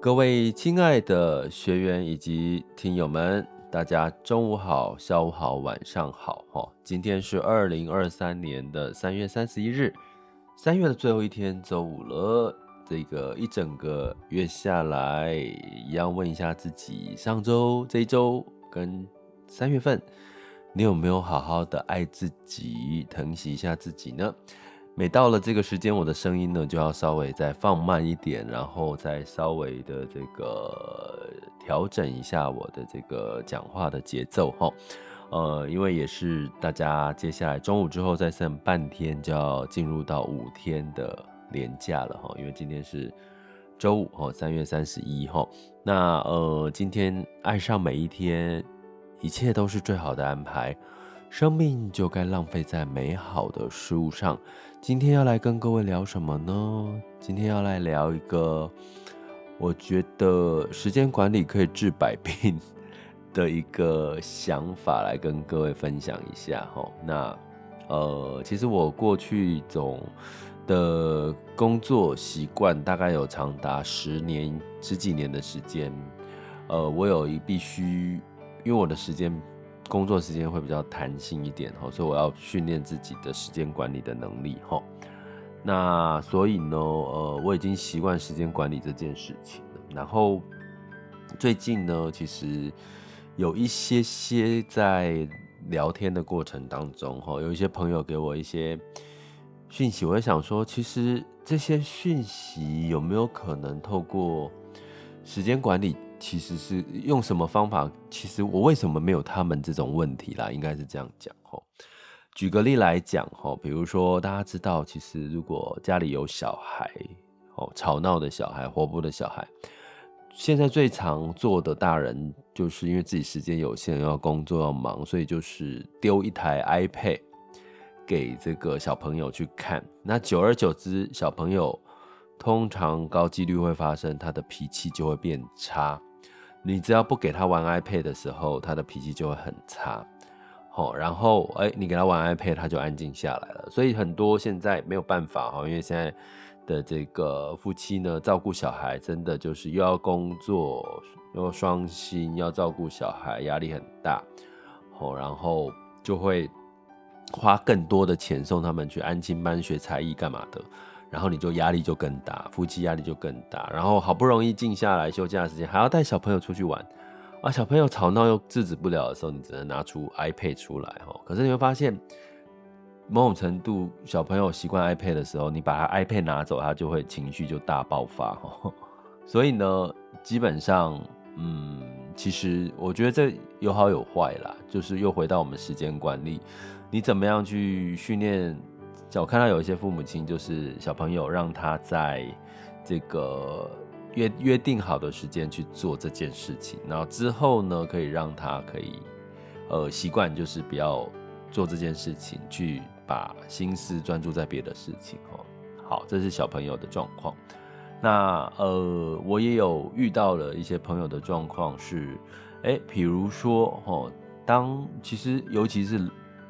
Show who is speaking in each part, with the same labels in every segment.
Speaker 1: 各位亲爱的学员以及听友们，大家中午好、下午好、晚上好！哈，今天是二零二三年的三月三十一日，三月的最后一天，周五了。这个一整个月下来，一样问一下自己，上周、这一周跟三月份，你有没有好好的爱自己、疼惜一下自己呢？每到了这个时间，我的声音呢就要稍微再放慢一点，然后再稍微的这个调整一下我的这个讲话的节奏哈。呃，因为也是大家接下来中午之后再剩半天就要进入到五天的连假了哈。因为今天是周五哈，三月三十一号。那呃，今天爱上每一天，一切都是最好的安排。生命就该浪费在美好的事物上。今天要来跟各位聊什么呢？今天要来聊一个，我觉得时间管理可以治百病的一个想法，来跟各位分享一下哈。那呃，其实我过去总的工作习惯大概有长达十年十几年的时间。呃，我有一必须，因为我的时间。工作时间会比较弹性一点哈，所以我要训练自己的时间管理的能力哈。那所以呢，呃，我已经习惯时间管理这件事情了。然后最近呢，其实有一些些在聊天的过程当中哈，有一些朋友给我一些讯息，我在想说，其实这些讯息有没有可能透过时间管理？其实是用什么方法？其实我为什么没有他们这种问题啦？应该是这样讲吼。举个例来讲吼，比如说大家知道，其实如果家里有小孩哦，吵闹的小孩、活泼的小孩，现在最常做的大人，就是因为自己时间有限，要工作要忙，所以就是丢一台 iPad 给这个小朋友去看。那久而久之，小朋友通常高几率会发生，他的脾气就会变差。你只要不给他玩 iPad 的时候，他的脾气就会很差，好，然后哎，你给他玩 iPad，他就安静下来了。所以很多现在没有办法哈，因为现在的这个夫妻呢，照顾小孩真的就是又要工作，又要双薪，要照顾小孩，压力很大，好，然后就会花更多的钱送他们去安亲班学才艺干嘛的。然后你就压力就更大，夫妻压力就更大。然后好不容易静下来休假的时间，还要带小朋友出去玩，啊，小朋友吵闹又制止不了的时候，你只能拿出 iPad 出来哈。可是你会发现，某种程度小朋友习惯 iPad 的时候，你把他 iPad 拿走，他就会情绪就大爆发哈。所以呢，基本上，嗯，其实我觉得这有好有坏啦，就是又回到我们时间管理，你怎么样去训练？我看到有一些父母亲，就是小朋友让他在这个约约定好的时间去做这件事情，然后之后呢，可以让他可以呃习惯，就是不要做这件事情，去把心思专注在别的事情哦。好，这是小朋友的状况。那呃，我也有遇到了一些朋友的状况是，哎，比如说哦，当其实尤其是。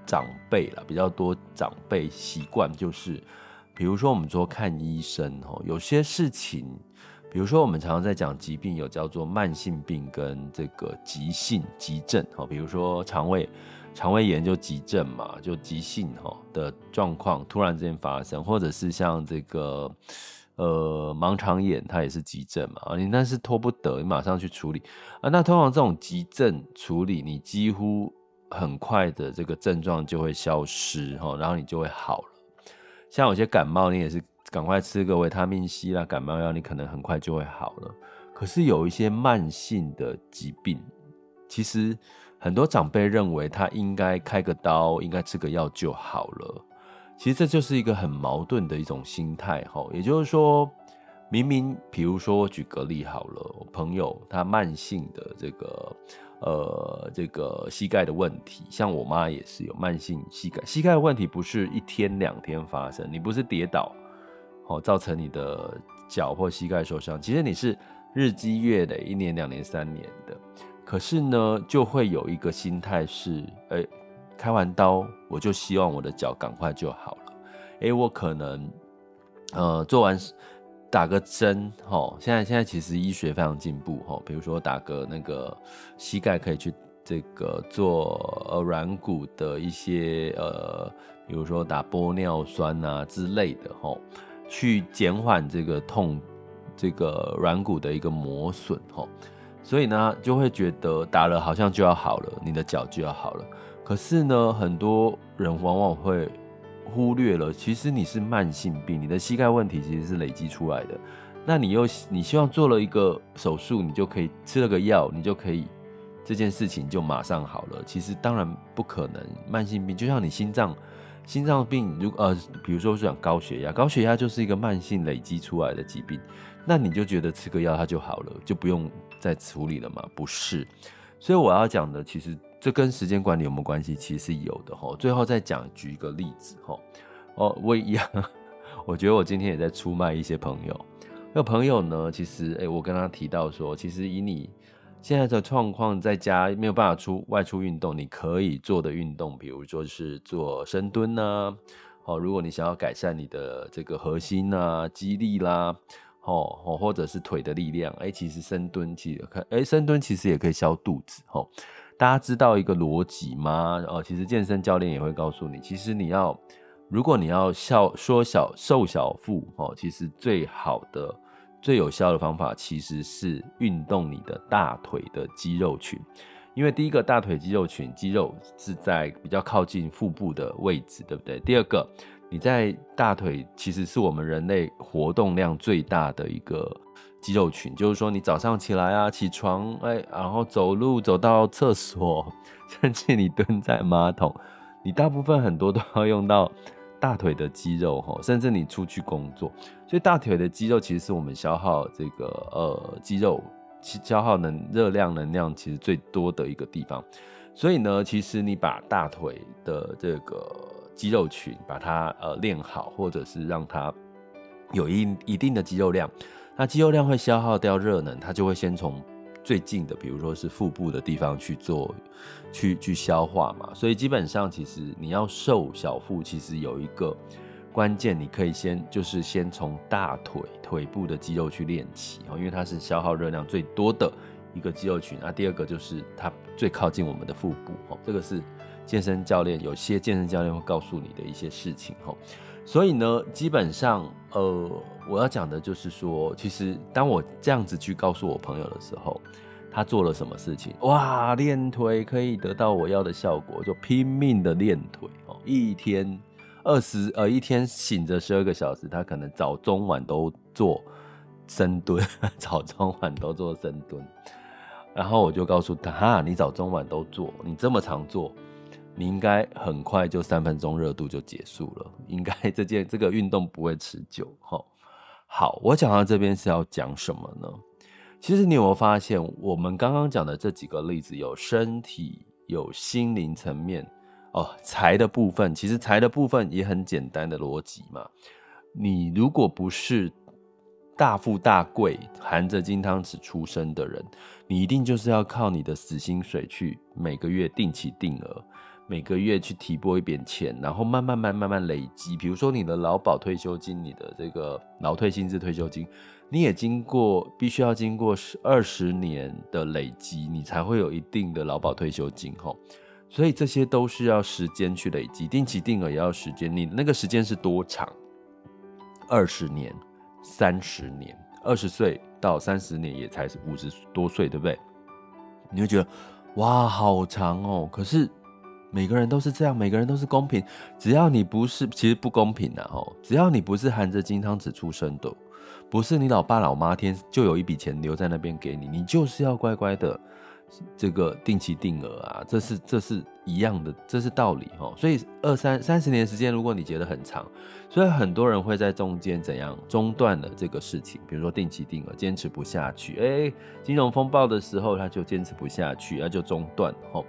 Speaker 1: 长辈啦，比较多长辈习惯就是，比如说我们说看医生哦，有些事情，比如说我们常常在讲疾病，有叫做慢性病跟这个急性急症哦，比如说肠胃肠胃炎就急症嘛，就急性哈的状况突然之间发生，或者是像这个呃盲肠炎，它也是急症嘛啊，你那是拖不得，你马上去处理啊。那通常这种急症处理，你几乎。很快的这个症状就会消失哈，然后你就会好了。像有些感冒，你也是赶快吃个维他命 C 啦，感冒药你可能很快就会好了。可是有一些慢性的疾病，其实很多长辈认为他应该开个刀，应该吃个药就好了。其实这就是一个很矛盾的一种心态哈。也就是说，明明比如说我举个例好了，我朋友他慢性的这个。呃，这个膝盖的问题，像我妈也是有慢性膝盖，膝盖的问题不是一天两天发生，你不是跌倒，哦，造成你的脚或膝盖受伤，其实你是日积月累，一年、两年、三年的，可是呢，就会有一个心态是，哎，开完刀我就希望我的脚赶快就好了，哎，我可能，呃，做完打个针，哈，现在现在其实医学非常进步，哈，比如说打个那个膝盖可以去这个做呃软骨的一些呃，比如说打玻尿酸啊之类的，哈，去减缓这个痛，这个软骨的一个磨损，哈，所以呢就会觉得打了好像就要好了，你的脚就要好了，可是呢，很多人往往会。忽略了，其实你是慢性病，你的膝盖问题其实是累积出来的。那你又你希望做了一个手术，你就可以吃了个药，你就可以这件事情就马上好了。其实当然不可能，慢性病就像你心脏心脏病，如呃，比如说是讲高血压，高血压就是一个慢性累积出来的疾病。那你就觉得吃个药它就好了，就不用再处理了吗？不是。所以我要讲的其实。这跟时间管理有没有关系？其实是有的哈。最后再讲举一个例子哈。哦，我一样，我觉得我今天也在出卖一些朋友。那朋友呢，其实哎，我跟他提到说，其实以你现在的状况，在家没有办法出外出运动，你可以做的运动，比如说是做深蹲呐。哦，如果你想要改善你的这个核心啊、肌力啦，哦哦，或者是腿的力量，哎，其实深蹲其实可，哎，深蹲其实也可以消肚子哈。大家知道一个逻辑吗？哦，其实健身教练也会告诉你，其实你要，如果你要小缩小瘦小腹，哦，其实最好的、最有效的方法其实是运动你的大腿的肌肉群，因为第一个大腿肌肉群肌肉是在比较靠近腹部的位置，对不对？第二个，你在大腿其实是我们人类活动量最大的一个。肌肉群，就是说你早上起来啊，起床，哎，然后走路走到厕所，甚至你蹲在马桶，你大部分很多都要用到大腿的肌肉哈，甚至你出去工作，所以大腿的肌肉其实是我们消耗这个呃肌肉消耗能热量能量其实最多的一个地方，所以呢，其实你把大腿的这个肌肉群把它呃练好，或者是让它有一一定的肌肉量。那肌肉量会消耗掉热能，它就会先从最近的，比如说是腹部的地方去做，去去消化嘛。所以基本上，其实你要瘦小腹，其实有一个关键，你可以先就是先从大腿腿部的肌肉去练起哦，因为它是消耗热量最多的一个肌肉群。那第二个就是它最靠近我们的腹部哦，这个是健身教练有些健身教练会告诉你的一些事情哦。所以呢，基本上，呃，我要讲的就是说，其实当我这样子去告诉我朋友的时候，他做了什么事情？哇，练腿可以得到我要的效果，就拼命的练腿哦，一天二十，呃，一天醒着十二个小时，他可能早中晚都做深蹲，早中晚都做深蹲。然后我就告诉他，哈，你早中晚都做，你这么常做。你应该很快就三分钟热度就结束了，应该这件这个运动不会持久。好，我讲到这边是要讲什么呢？其实你有没有发现，我们刚刚讲的这几个例子，有身体，有心灵层面，哦，财的部分，其实财的部分也很简单的逻辑嘛。你如果不是大富大贵、含着金汤匙出生的人，你一定就是要靠你的死薪水去每个月定期定额。每个月去提拨一点钱，然后慢慢慢慢慢累积。比如说你的劳保退休金，你的这个劳退薪资退休金，你也经过必须要经过十二十年的累积，你才会有一定的劳保退休金吼。所以这些都是要时间去累积，定期定额也要时间。你那个时间是多长？二十年、三十年，二十岁到三十年也才是五十多岁，对不对？你会觉得哇，好长哦。可是。每个人都是这样，每个人都是公平。只要你不是，其实不公平的哦。只要你不是含着金汤匙出生的，不是你老爸老妈天就有一笔钱留在那边给你，你就是要乖乖的这个定期定额啊。这是这是一样的，这是道理哦。所以二三三十年时间，如果你觉得很长，所以很多人会在中间怎样中断了这个事情，比如说定期定额坚持不下去，哎，金融风暴的时候他就坚持不下去，那就中断哦。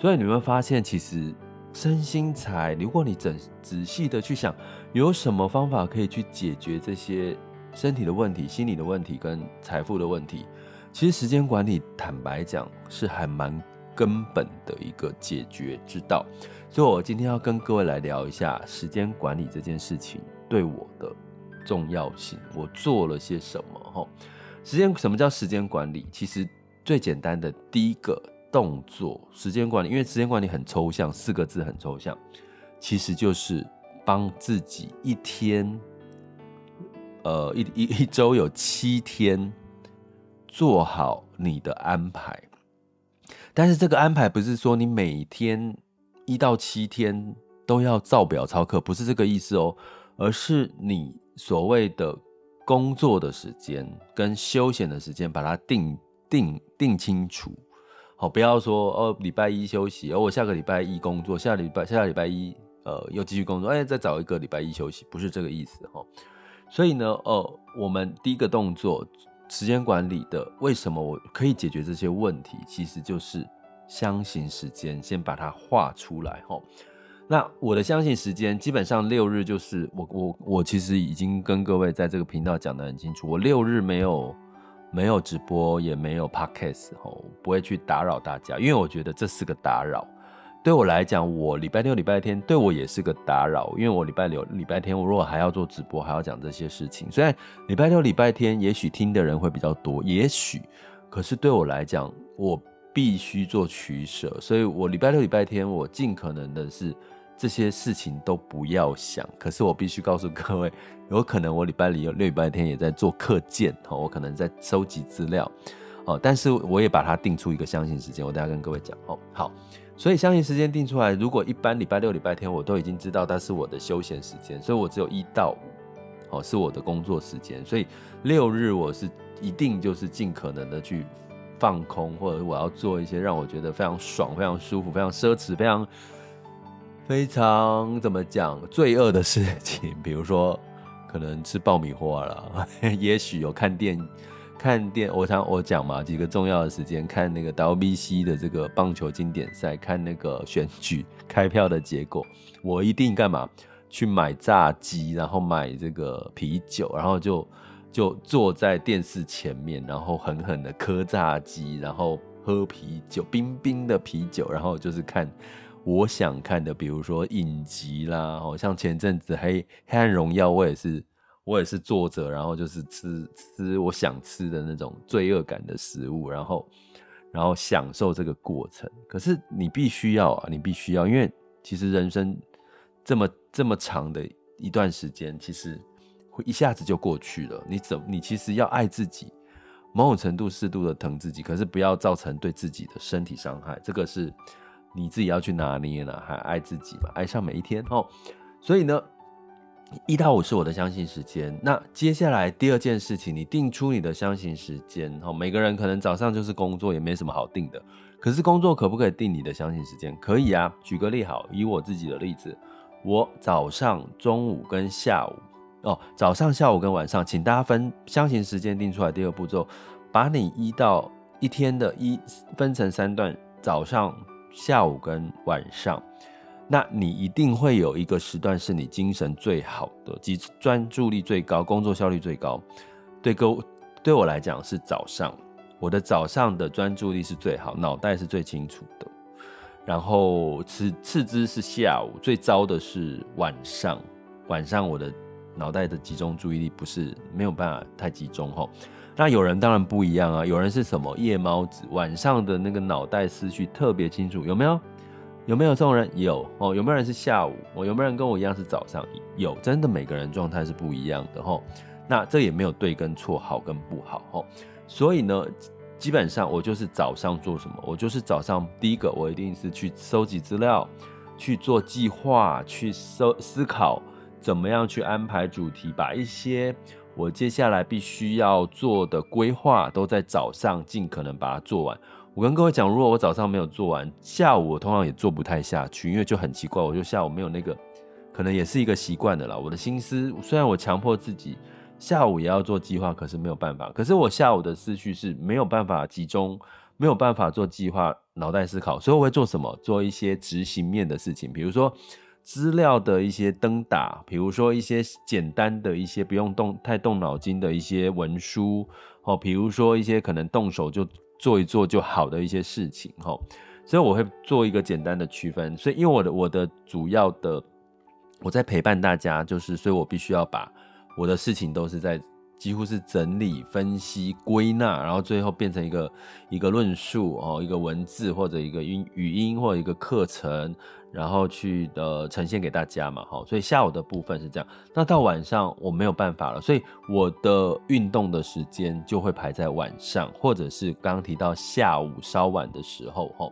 Speaker 1: 所以你会发现，其实身心财，如果你仔仔细的去想，有什么方法可以去解决这些身体的问题、心理的问题跟财富的问题，其实时间管理，坦白讲是还蛮根本的一个解决之道。所以我今天要跟各位来聊一下时间管理这件事情对我的重要性，我做了些什么？哈，时间什么叫时间管理？其实最简单的第一个动作，时间管理，因为时间管理很抽象，四个字很抽象，其实就是帮自己一天，呃，一一一周有七天做好你的安排。但是这个安排不是说你每天一到七天都要照表操课，不是这个意思哦，而是你所谓的工作的时间跟休闲的时间，把它定定定清楚。好，不要说哦，礼拜一休息，而、哦、我下个礼拜一工作，下礼拜下个礼拜一呃又继续工作，哎，再找一个礼拜一休息，不是这个意思哈、哦。所以呢，呃，我们第一个动作。时间管理的为什么我可以解决这些问题？其实就是相信时间，先把它画出来齁。那我的相信时间基本上六日就是我我我其实已经跟各位在这个频道讲得很清楚，我六日没有没有直播，也没有 podcast 齁，不会去打扰大家，因为我觉得这是个打扰。对我来讲，我礼拜六、礼拜天对我也是个打扰，因为我礼拜六、礼拜天我如果还要做直播，还要讲这些事情，虽然礼拜六、礼拜天也许听的人会比较多，也许，可是对我来讲，我必须做取舍，所以我礼拜六、礼拜天我尽可能的是这些事情都不要想，可是我必须告诉各位，有可能我礼拜六、礼拜天也在做课件哦，我可能在收集资料，哦，但是我也把它定出一个相信时间，我等下跟各位讲，哦，好。所以相信时间定出来，如果一般礼拜六、礼拜天我都已经知道，它是我的休闲时间，所以我只有一到五，哦，是我的工作时间。所以六日我是一定就是尽可能的去放空，或者我要做一些让我觉得非常爽、非常舒服、非常奢侈、非常非常怎么讲罪恶的事情，比如说可能吃爆米花了，也许有看电。看电，我常我讲嘛，几个重要的时间，看那个 WBC 的这个棒球经典赛，看那个选举开票的结果，我一定干嘛？去买炸鸡，然后买这个啤酒，然后就就坐在电视前面，然后狠狠的磕炸鸡，然后喝啤酒，冰冰的啤酒，然后就是看我想看的，比如说影集啦，好像前阵子黑黑暗荣耀，我也是。我也是坐着，然后就是吃吃我想吃的那种罪恶感的食物，然后然后享受这个过程。可是你必须要啊，你必须要，因为其实人生这么这么长的一段时间，其实会一下子就过去了。你怎你其实要爱自己，某种程度适度的疼自己，可是不要造成对自己的身体伤害。这个是你自己要去拿捏呢，还爱自己嘛，爱上每一天哦。所以呢。一到五是我的相信时间，那接下来第二件事情，你定出你的相信时间哦。每个人可能早上就是工作，也没什么好定的。可是工作可不可以定你的相信时间？可以啊。举个例好，以我自己的例子，我早上、中午跟下午，哦，早上、下午跟晚上，请大家分相信时间定出来。第二步骤，把你一到一天的一分成三段，早上、下午跟晚上。那你一定会有一个时段是你精神最好的，及专注力最高，工作效率最高。对各对我来讲是早上，我的早上的专注力是最好，脑袋是最清楚的。然后次次之是下午，最糟的是晚上。晚上我的脑袋的集中注意力不是没有办法太集中吼。那有人当然不一样啊，有人是什么夜猫子，晚上的那个脑袋思绪特别清楚，有没有？有没有这种人？有哦。有没有人是下午？哦，有没有人跟我一样是早上？有，真的每个人状态是不一样的吼。那这也没有对跟错，好跟不好吼。所以呢，基本上我就是早上做什么？我就是早上第一个，我一定是去收集资料，去做计划，去思思考怎么样去安排主题，把一些我接下来必须要做的规划都在早上尽可能把它做完。我跟各位讲，如果我早上没有做完，下午我通常也做不太下去，因为就很奇怪，我就下午没有那个，可能也是一个习惯的啦。我的心思虽然我强迫自己下午也要做计划，可是没有办法。可是我下午的思绪是没有办法集中，没有办法做计划，脑袋思考，所以我会做什么？做一些执行面的事情，比如说资料的一些登打，比如说一些简单的一些不用动太动脑筋的一些文书，哦，比如说一些可能动手就。做一做就好的一些事情，吼，所以我会做一个简单的区分。所以，因为我的我的主要的我在陪伴大家，就是，所以我必须要把我的事情都是在几乎是整理、分析、归纳，然后最后变成一个一个论述哦，一个文字或者一个音语音或者一个课程，然后去呃呈现给大家嘛，哈。所以下午的部分是这样，那到晚上我没有办法了，所以我的运动的时间就会排在晚上，或者是刚刚提到下午稍晚的时候，哈。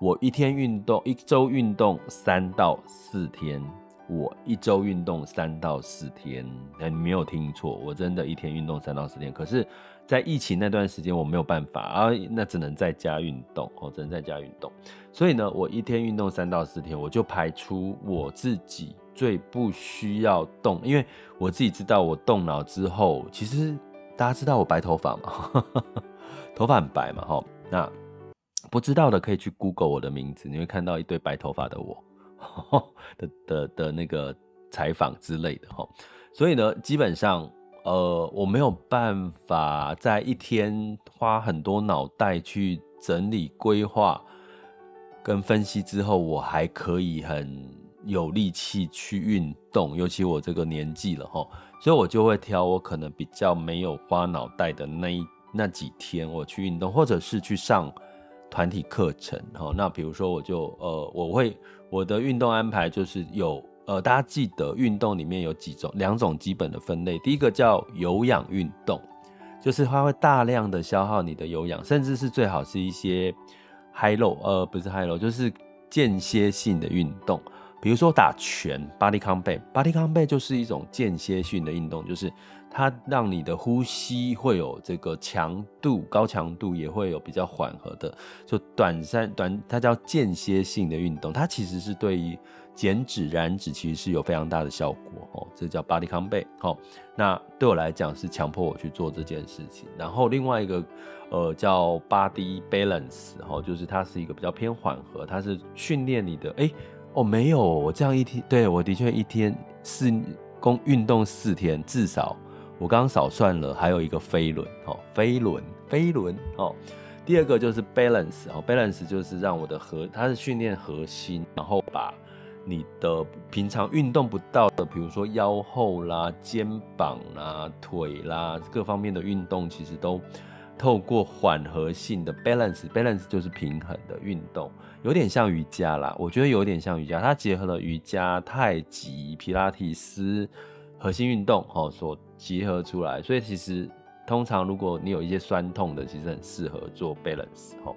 Speaker 1: 我一天运动，一周运动三到四天。我一周运动三到四天，你没有听错，我真的一天运动三到四天。可是，在疫情那段时间，我没有办法啊，那只能在家运动哦，只能在家运动。所以呢，我一天运动三到四天，我就排出我自己最不需要动，因为我自己知道，我动脑之后，其实大家知道我白头发嘛，头发很白嘛，哈。那不知道的可以去 Google 我的名字，你会看到一堆白头发的我。的的的那个采访之类的哈，所以呢，基本上呃，我没有办法在一天花很多脑袋去整理规划跟分析之后，我还可以很有力气去运动，尤其我这个年纪了哈，所以我就会挑我可能比较没有花脑袋的那一那几天我去运动，或者是去上团体课程哈。那比如说我就呃，我会。我的运动安排就是有，呃，大家记得运动里面有几种，两种基本的分类。第一个叫有氧运动，就是它会大量的消耗你的有氧，甚至是最好是一些 high low，呃，不是 high low，就是间歇性的运动。比如说打拳，body combat，body combat 就是一种间歇性的运动，就是它让你的呼吸会有这个强度，高强度也会有比较缓和的，就短暂短，它叫间歇性的运动，它其实是对于减脂燃脂其实是有非常大的效果哦，这叫 body combat。那对我来讲是强迫我去做这件事情，然后另外一个呃叫 body balance 哦，就是它是一个比较偏缓和，它是训练你的哎。哦，没有，我这样一天，对，我的确一天四公运动四天，至少我刚刚少算了，还有一个飞轮，哦，飞轮，飞轮，哦，第二个就是 balance，哦，balance 就是让我的核，它是训练核心，然后把你的平常运动不到的，比如说腰后啦、肩膀啦、腿啦各方面的运动，其实都。透过缓和性的 balance，balance 就是平衡的运动，有点像瑜伽啦。我觉得有点像瑜伽，它结合了瑜伽、太极、皮拉提斯、核心运动哦，所结合出来。所以其实通常如果你有一些酸痛的，其实很适合做 balance 哦。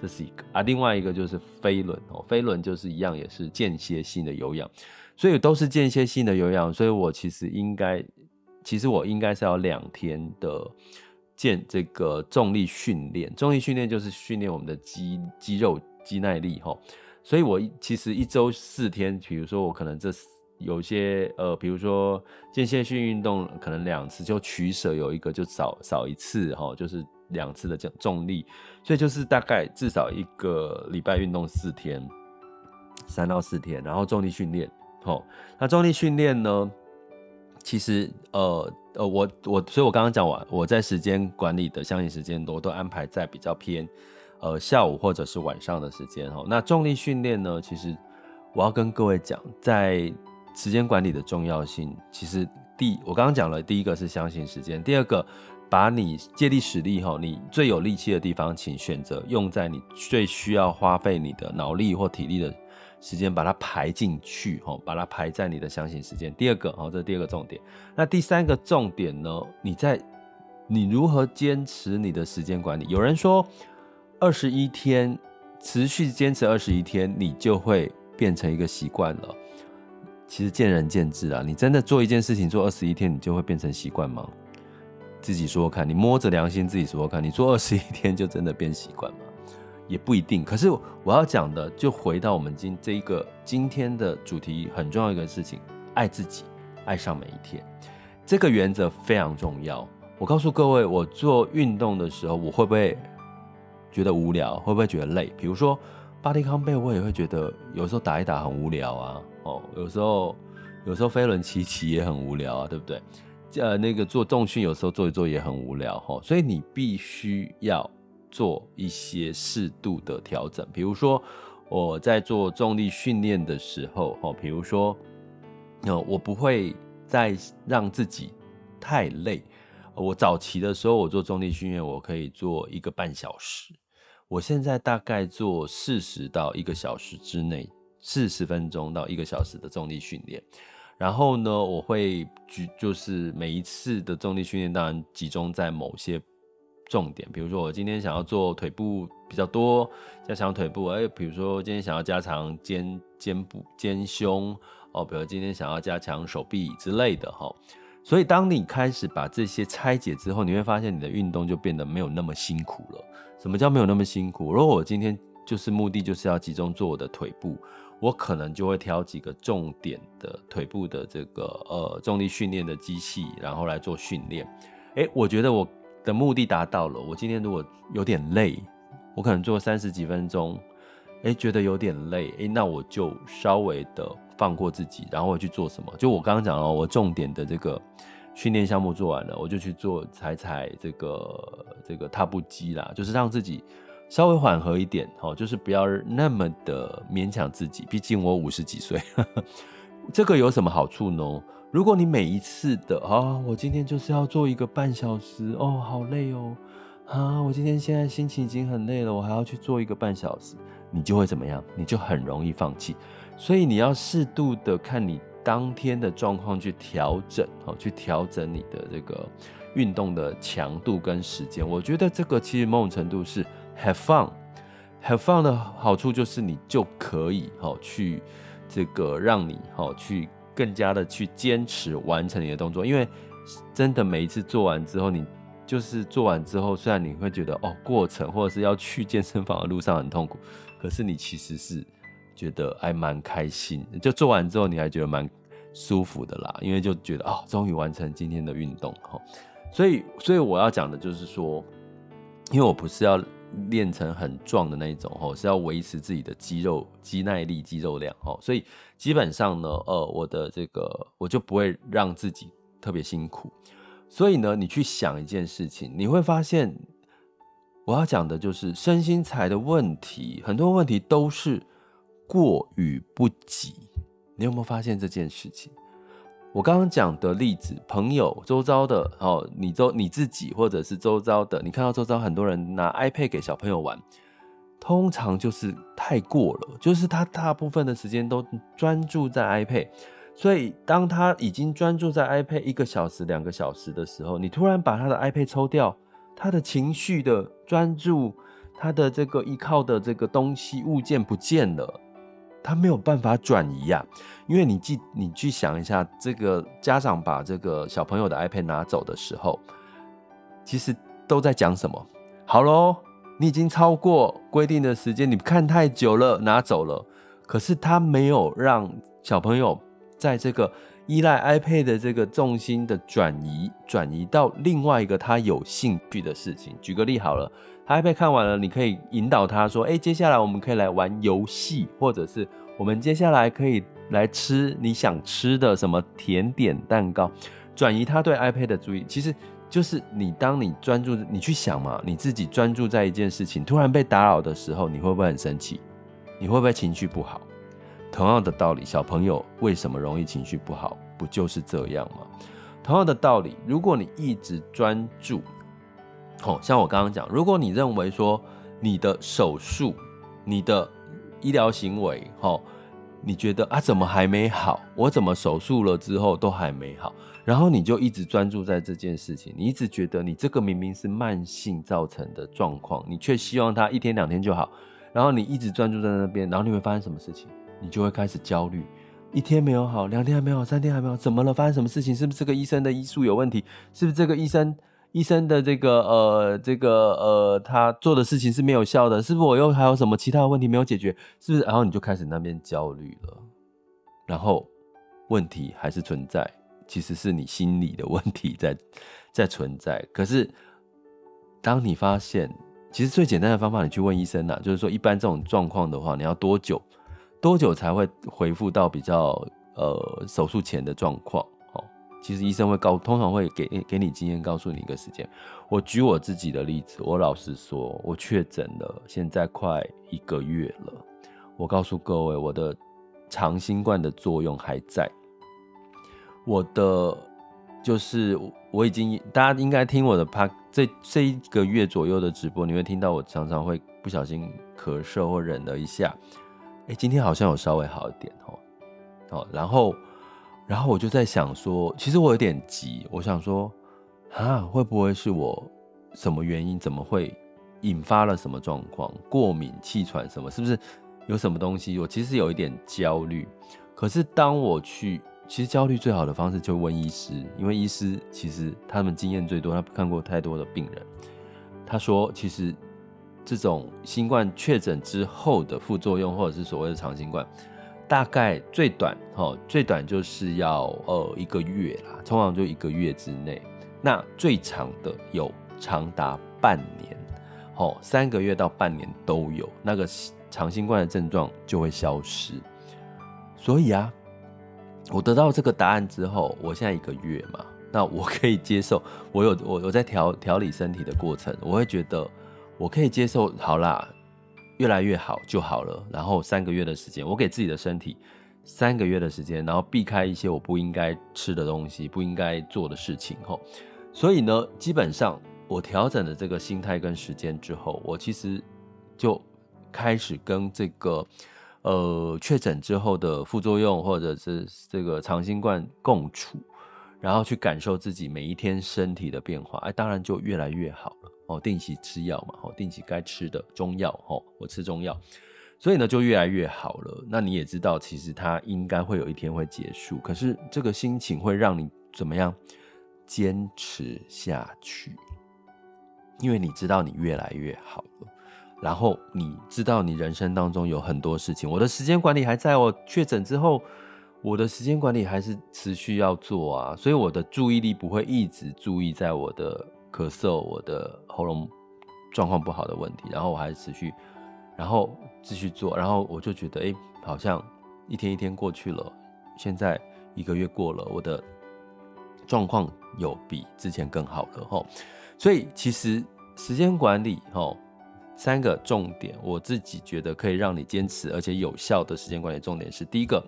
Speaker 1: 这是一个啊，另外一个就是飞轮哦，飞轮就是一样，也是间歇性的有氧，所以都是间歇性的有氧。所以我其实应该，其实我应该是要两天的。健这个重力训练，重力训练就是训练我们的肌肌肉肌耐力哈，所以我其实一周四天，比如说我可能这有些呃，比如说间歇性运动可能两次就取舍，有一个就少少一次哈，就是两次的这重力，所以就是大概至少一个礼拜运动四天，三到四天，然后重力训练，好，那重力训练呢，其实呃。呃，我我，所以我刚刚讲完，我在时间管理的相应时间我都安排在比较偏，呃，下午或者是晚上的时间哈。那重力训练呢，其实我要跟各位讲，在时间管理的重要性，其实第我刚刚讲了，第一个是相信时间，第二个把你借力使力哈，你最有力气的地方，请选择用在你最需要花费你的脑力或体力的。时间把它排进去，哈，把它排在你的相信时间。第二个，哈，这是第二个重点。那第三个重点呢？你在你如何坚持你的时间管理？有人说，二十一天持续坚持二十一天，你就会变成一个习惯了。其实见仁见智啊。你真的做一件事情做二十一天，你就会变成习惯吗？自己说说看，你摸着良心自己说说看，你做二十一天就真的变习惯吗？也不一定，可是我要讲的就回到我们今这一个今天的主题很重要一个事情，爱自己，爱上每一天，这个原则非常重要。我告诉各位，我做运动的时候，我会不会觉得无聊？会不会觉得累？比如说 body combat，我也会觉得有时候打一打很无聊啊。哦，有时候有时候飞轮骑骑也很无聊啊，对不对？呃，那个做重训有时候做一做也很无聊哈，所以你必须要。做一些适度的调整，比如说我在做重力训练的时候，哈，比如说，我不会再让自己太累。我早期的时候，我做重力训练，我可以做一个半小时。我现在大概做四十到一个小时之内，四十分钟到一个小时的重力训练。然后呢，我会举，就是每一次的重力训练，当然集中在某些重点，比如说我今天想要做腿部比较多，加强腿部。哎，比如说今天想要加强肩肩部、肩胸哦，比如今天想要加强手臂之类的哈。所以，当你开始把这些拆解之后，你会发现你的运动就变得没有那么辛苦了。什么叫没有那么辛苦？如果我今天就是目的就是要集中做我的腿部，我可能就会挑几个重点的腿部的这个呃重力训练的机器，然后来做训练。诶，我觉得我的目的达到了。我今天如果有点累，我可能做三十几分钟，诶，觉得有点累，诶，那我就稍微的。放过自己，然后我去做什么？就我刚刚讲了，我重点的这个训练项目做完了，我就去做踩踩这个这个踏步机啦，就是让自己稍微缓和一点，哦，就是不要那么的勉强自己。毕竟我五十几岁，这个有什么好处呢？如果你每一次的啊，我今天就是要做一个半小时，哦，好累哦，啊，我今天现在心情已经很累了，我还要去做一个半小时，你就会怎么样？你就很容易放弃。所以你要适度的看你当天的状况去调整，哦，去调整你的这个运动的强度跟时间。我觉得这个其实某种程度是 have fun，have fun 的好处就是你就可以哈去这个让你哈去更加的去坚持完成你的动作，因为真的每一次做完之后，你就是做完之后，虽然你会觉得哦过程或者是要去健身房的路上很痛苦，可是你其实是。觉得还蛮开心，就做完之后你还觉得蛮舒服的啦，因为就觉得哦，终于完成今天的运动哈。所以，所以我要讲的就是说，因为我不是要练成很壮的那一种哈，是要维持自己的肌肉肌耐力、肌肉量哈。所以基本上呢，呃，我的这个我就不会让自己特别辛苦。所以呢，你去想一件事情，你会发现我要讲的就是身心财的问题，很多问题都是。过与不及，你有没有发现这件事情？我刚刚讲的例子，朋友周遭的哦，你周你自己或者是周遭的，你看到周遭很多人拿 iPad 给小朋友玩，通常就是太过了，就是他大部分的时间都专注在 iPad，所以当他已经专注在 iPad 一个小时、两个小时的时候，你突然把他的 iPad 抽掉，他的情绪的专注，他的这个依靠的这个东西物件不见了。他没有办法转移呀、因为你记，你去想一下，这个家长把这个小朋友的 iPad 拿走的时候，其实都在讲什么？好喽，你已经超过规定的时间，你看太久了，拿走了。可是他没有让小朋友在这个依赖 iPad 的这个重心的转移，转移到另外一个他有兴趣的事情。举个例好了。iPad 看完了，你可以引导他说：“哎，接下来我们可以来玩游戏，或者是我们接下来可以来吃你想吃的什么甜点、蛋糕，转移他对 iPad 的注意。其实就是你，当你专注，你去想嘛，你自己专注在一件事情，突然被打扰的时候，你会不会很生气？你会不会情绪不好？同样的道理，小朋友为什么容易情绪不好？不就是这样吗？同样的道理，如果你一直专注。”哦，像我刚刚讲，如果你认为说你的手术、你的医疗行为，哦，你觉得啊，怎么还没好？我怎么手术了之后都还没好？然后你就一直专注在这件事情，你一直觉得你这个明明是慢性造成的状况，你却希望它一天两天就好。然后你一直专注在那边，然后你会发生什么事情？你就会开始焦虑，一天没有好，两天还没有好，三天还没有，怎么了？发生什么事情？是不是这个医生的医术有问题？是不是这个医生？医生的这个呃，这个呃，他做的事情是没有效的，是不是？我又还有什么其他的问题没有解决？是不是？然后你就开始那边焦虑了，然后问题还是存在，其实是你心理的问题在在存在。可是当你发现，其实最简单的方法，你去问医生呐，就是说，一般这种状况的话，你要多久多久才会恢复到比较呃手术前的状况？其实医生会告，通常会给给你经验，告诉你一个时间。我举我自己的例子，我老实说，我确诊了，现在快一个月了。我告诉各位，我的长新冠的作用还在，我的就是我已经大家应该听我的 p 这这一个月左右的直播，你会听到我常常会不小心咳嗽或忍了一下。哎，今天好像有稍微好一点哦。好，然后然后我就在想说，其实我有点急，我想说啊，会不会是我什么原因，怎么会引发了什么状况？过敏、气喘什么？是不是有什么东西？我其实有一点焦虑。可是当我去。其实焦虑最好的方式就问医师，因为医师其实他们经验最多，他看过太多的病人。他说，其实这种新冠确诊之后的副作用，或者是所谓的长新冠，大概最短哦，最短就是要呃一个月啦，通常就一个月之内。那最长的有长达半年，哦，三个月到半年都有，那个长新冠的症状就会消失。所以啊。我得到这个答案之后，我现在一个月嘛，那我可以接受。我有我我在调调理身体的过程，我会觉得我可以接受。好啦，越来越好就好了。然后三个月的时间，我给自己的身体三个月的时间，然后避开一些我不应该吃的东西，不应该做的事情。吼，所以呢，基本上我调整了这个心态跟时间之后，我其实就开始跟这个。呃，确诊之后的副作用，或者是这个长新冠共处，然后去感受自己每一天身体的变化，哎，当然就越来越好哦。定期吃药嘛，哦，定期该吃的中药，哦，我吃中药，所以呢就越来越好了。那你也知道，其实它应该会有一天会结束，可是这个心情会让你怎么样坚持下去？因为你知道你越来越好了。然后你知道，你人生当中有很多事情，我的时间管理还在我确诊之后，我的时间管理还是持续要做啊，所以我的注意力不会一直注意在我的咳嗽、我的喉咙状况不好的问题，然后我还持续，然后继续做，然后我就觉得，哎，好像一天一天过去了，现在一个月过了，我的状况有比之前更好了吼，所以其实时间管理吼。三个重点，我自己觉得可以让你坚持而且有效的时间管理重点是：第一个，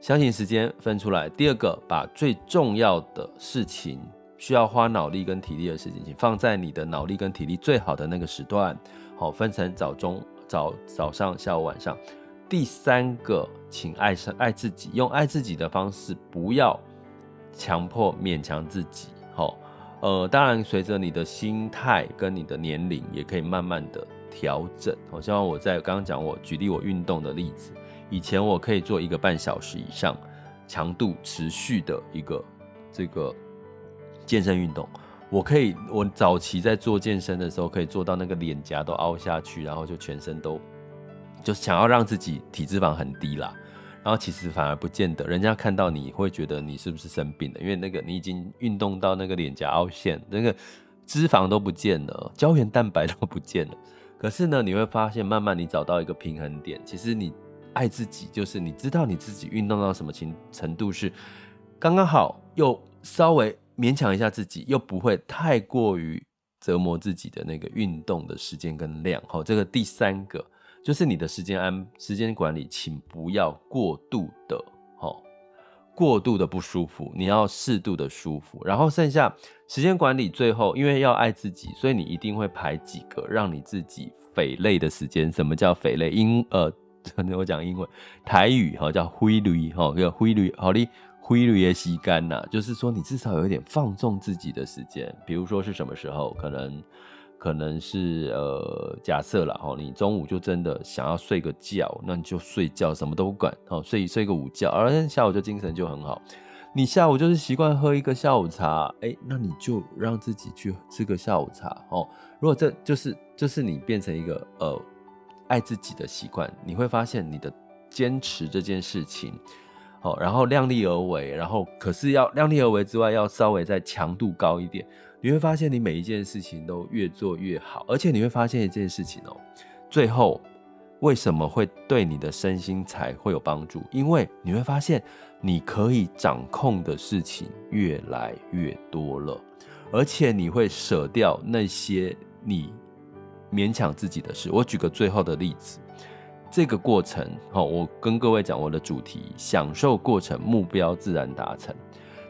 Speaker 1: 相信时间分出来；第二个，把最重要的事情、需要花脑力跟体力的事情，请放在你的脑力跟体力最好的那个时段，好，分成早中早早上、下午、晚上。第三个，请爱上爱自己，用爱自己的方式，不要强迫勉强自己，好，呃，当然随着你的心态跟你的年龄，也可以慢慢的。调整，我希望我在刚刚讲我举例我运动的例子，以前我可以做一个半小时以上，强度持续的一个这个健身运动，我可以我早期在做健身的时候可以做到那个脸颊都凹下去，然后就全身都就想要让自己体脂肪很低啦，然后其实反而不见得，人家看到你会觉得你是不是生病了，因为那个你已经运动到那个脸颊凹陷，那个脂肪都不见了，胶原蛋白都不见了。可是呢，你会发现，慢慢你找到一个平衡点。其实你爱自己，就是你知道你自己运动到什么程程度是刚刚好，又稍微勉强一下自己，又不会太过于折磨自己的那个运动的时间跟量。好，这个第三个就是你的时间安时间管理，请不要过度的。过度的不舒服，你要适度的舒服，然后剩下时间管理，最后因为要爱自己，所以你一定会排几个让你自己匪类的时间。什么叫匪类？英呃，我讲英文，台语哈叫挥泪哈，叫挥泪，好哩规律也吸干呐，就是说你至少有一点放纵自己的时间，比如说是什么时候可能。可能是呃，假设了哈，你中午就真的想要睡个觉，那你就睡觉，什么都不管，哦，睡睡个午觉，而下午就精神就很好。你下午就是习惯喝一个下午茶，哎，那你就让自己去吃个下午茶哦。如果这就是就是你变成一个呃爱自己的习惯，你会发现你的坚持这件事情，哦，然后量力而为，然后可是要量力而为之外，要稍微再强度高一点。你会发现，你每一件事情都越做越好，而且你会发现一件事情哦，最后为什么会对你的身心才会有帮助？因为你会发现，你可以掌控的事情越来越多了，而且你会舍掉那些你勉强自己的事。我举个最后的例子，这个过程，好，我跟各位讲我的主题：享受过程，目标自然达成。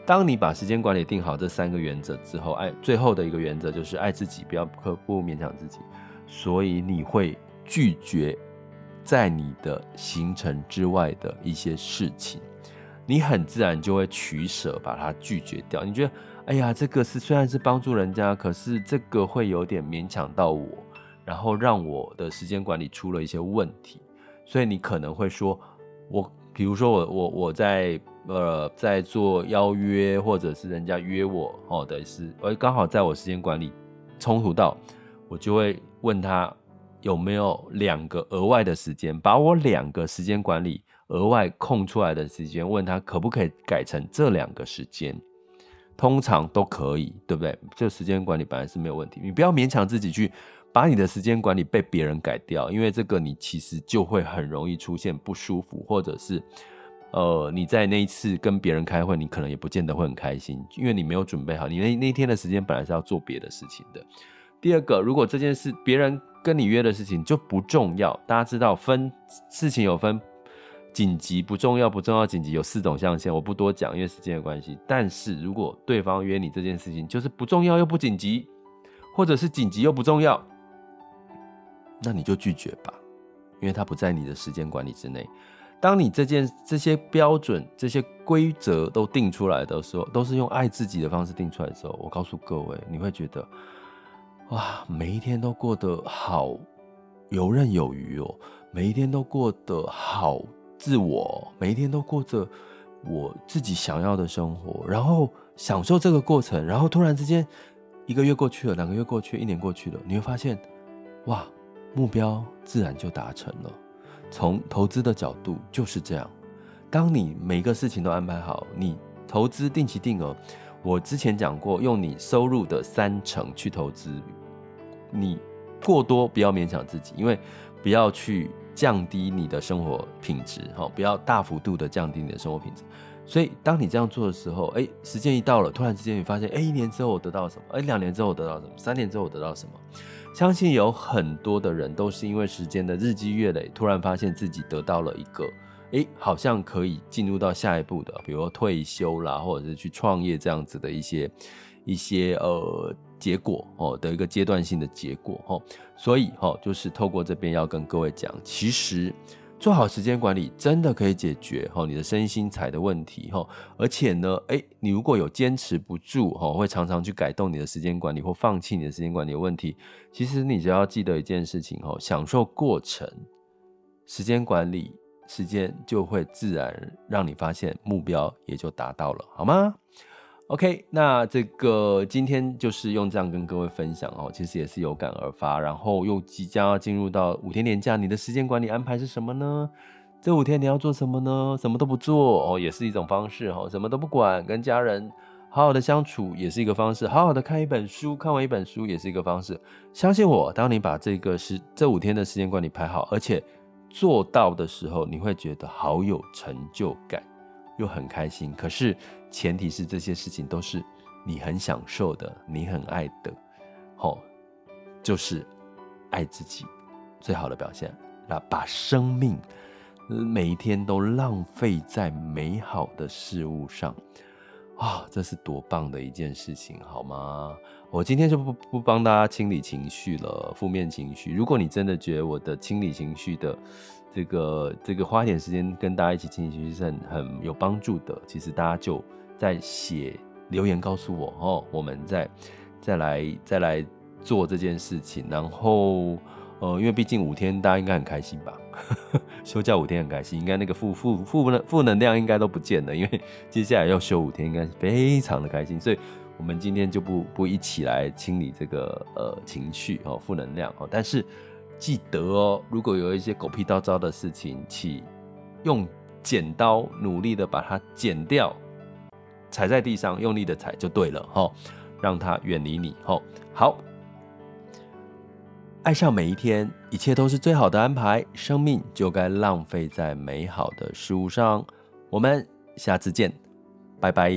Speaker 1: 当你把时间管理定好这三个原则之后，爱最后的一个原则就是爱自己，不要不不勉强自己。所以你会拒绝在你的行程之外的一些事情，你很自然就会取舍，把它拒绝掉。你觉得，哎呀，这个是虽然是帮助人家，可是这个会有点勉强到我，然后让我的时间管理出了一些问题。所以你可能会说，我比如说我我我在。呃，在做邀约，或者是人家约我，哦的是，而刚好在我时间管理冲突到，我就会问他有没有两个额外的时间，把我两个时间管理额外空出来的时间，问他可不可以改成这两个时间，通常都可以，对不对？这时间管理本来是没有问题，你不要勉强自己去把你的时间管理被别人改掉，因为这个你其实就会很容易出现不舒服，或者是。呃，你在那一次跟别人开会，你可能也不见得会很开心，因为你没有准备好。你那那天的时间本来是要做别的事情的。第二个，如果这件事别人跟你约的事情就不重要，大家知道分事情有分紧急、不重要、不重要、紧急，有四种象限，我不多讲，因为时间的关系。但是如果对方约你这件事情就是不重要又不紧急，或者是紧急又不重要，那你就拒绝吧，因为他不在你的时间管理之内。当你这件这些标准、这些规则都定出来的时候，都是用爱自己的方式定出来的时候，我告诉各位，你会觉得，哇，每一天都过得好游刃有余哦，每一天都过得好自我，每一天都过着我自己想要的生活，然后享受这个过程，然后突然之间，一个月过去了，两个月过去，一年过去了，你会发现，哇，目标自然就达成了。从投资的角度就是这样，当你每个事情都安排好，你投资定期定额，我之前讲过，用你收入的三成去投资，你过多不要勉强自己，因为不要去降低你的生活品质，哈，不要大幅度的降低你的生活品质。所以当你这样做的时候，哎，时间一到了，突然之间你发现，哎，一年之后我得到什么？哎，两年之后我得到什么？三年之后我得到什么？相信有很多的人都是因为时间的日积月累，突然发现自己得到了一个，诶，好像可以进入到下一步的，比如说退休啦，或者是去创业这样子的一些一些呃结果哦的一个阶段性的结果哦，所以哦，就是透过这边要跟各位讲，其实。做好时间管理，真的可以解决哈你的身心财的问题哈。而且呢，诶，你如果有坚持不住哈，会常常去改动你的时间管理或放弃你的时间管理的问题，其实你只要记得一件事情哈，享受过程，时间管理时间就会自然让你发现目标也就达到了，好吗？OK，那这个今天就是用这样跟各位分享哦，其实也是有感而发，然后又即将要进入到五天连假，你的时间管理安排是什么呢？这五天你要做什么呢？什么都不做哦，也是一种方式哦，什么都不管，跟家人好好的相处也是一个方式，好好的看一本书，看完一本书也是一个方式。相信我，当你把这个时这五天的时间管理排好，而且做到的时候，你会觉得好有成就感。又很开心，可是前提是这些事情都是你很享受的，你很爱的，吼，就是爱自己最好的表现。那把生命每一天都浪费在美好的事物上，啊，这是多棒的一件事情，好吗？我今天就不不帮大家清理情绪了，负面情绪。如果你真的觉得我的清理情绪的。这个这个花点时间跟大家一起进行，其实是很很有帮助的。其实大家就在写留言告诉我哦，我们再再来再来做这件事情。然后呃，因为毕竟五天大家应该很开心吧，休假五天很开心，应该那个负负负能负能量应该都不见了，因为接下来要休五天，应该是非常的开心。所以我们今天就不不一起来清理这个呃情绪哦，负能量哦，但是。记得哦，如果有一些狗屁叨叨的事情，请用剪刀努力的把它剪掉，踩在地上用力的踩就对了哈，让它远离你哈。好，爱上每一天，一切都是最好的安排，生命就该浪费在美好的事物上。我们下次见，拜拜。